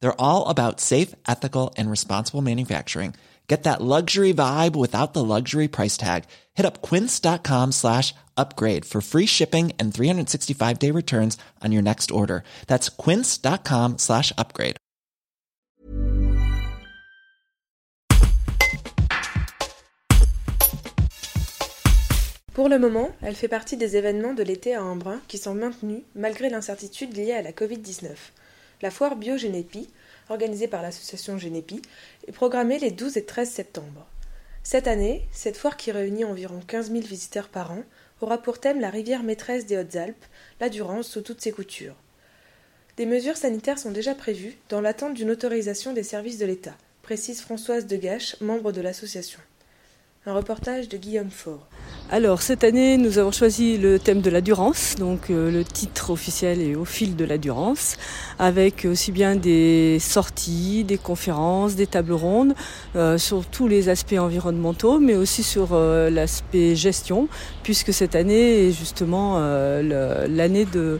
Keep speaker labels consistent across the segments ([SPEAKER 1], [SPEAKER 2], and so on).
[SPEAKER 1] They're all about safe, ethical, and responsible manufacturing. Get that luxury vibe without the luxury price tag. Hit up quince.com slash upgrade for free shipping and 365 day returns on your next order. That's quince.com slash upgrade.
[SPEAKER 2] Pour le moment, elle fait partie des événements de l'été à Embrun qui sont maintenus malgré l'incertitude liée à la Covid-19. La foire BioGénépi, organisée par l'association Génépi, est programmée les 12 et 13 septembre. Cette année, cette foire qui réunit environ 15 000 visiteurs par an aura pour thème la rivière maîtresse des Hautes-Alpes, la Durance sous toutes ses coutures. Des mesures sanitaires sont déjà prévues dans l'attente d'une autorisation des services de l'État, précise Françoise Degache, membre de l'association. Un reportage de Guillaume Faure.
[SPEAKER 3] Alors cette année, nous avons choisi le thème de la Durance, donc euh, le titre officiel est au fil de la Durance, avec aussi bien des sorties, des conférences, des tables rondes euh, sur tous les aspects environnementaux, mais aussi sur euh, l'aspect gestion, puisque cette année est justement l'année de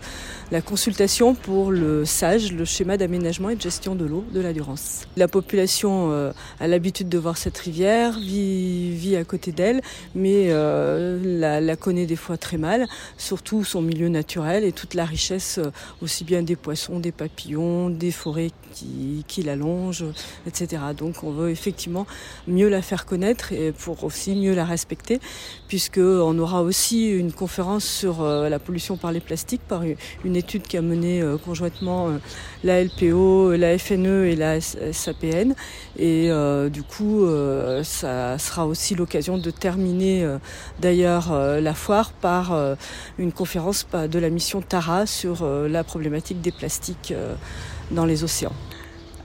[SPEAKER 3] la consultation pour le SAGE, le schéma d'aménagement et de gestion de l'eau de la Durance. La population euh, a l'habitude de voir cette rivière, vit, à côté d'elle, mais euh, la, connaît des fois très mal, surtout son milieu naturel et toute la richesse euh, aussi bien des poissons, des papillons, des forêts qui, qui l'allongent, etc. Donc on veut effectivement mieux la faire connaître et pour aussi mieux la respecter, puisqu'on aura aussi une conférence sur la pollution par les plastiques par une étude qui a mené euh, conjointement euh, la LPO, la FNE et la SAPN. Et euh, du coup, ça sera aussi l'occasion de terminer d'ailleurs la foire par une conférence de la mission Tara sur la problématique des plastiques dans les océans.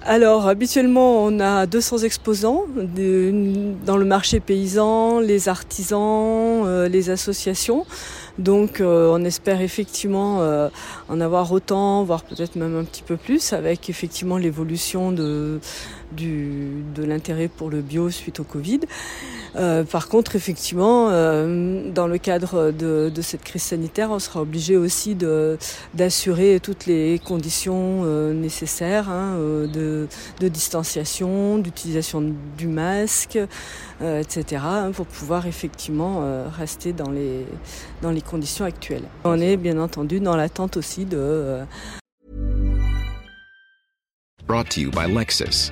[SPEAKER 3] Alors habituellement on a 200 exposants dans le marché paysan, les artisans, les associations. Donc euh, on espère effectivement euh, en avoir autant, voire peut-être même un petit peu plus, avec effectivement l'évolution de, de l'intérêt pour le bio suite au Covid. Euh, par contre, effectivement, dans le cadre de, cette crise sanitaire, on sera obligé aussi d'assurer toutes les conditions nécessaires hein, de, distanciation, d'utilisation du masque, etc., hein, pour pouvoir effectivement rester dans les, dans les conditions actuelles. On est bien entendu dans l'attente aussi de... Euh,
[SPEAKER 4] Brought to you by Lexus.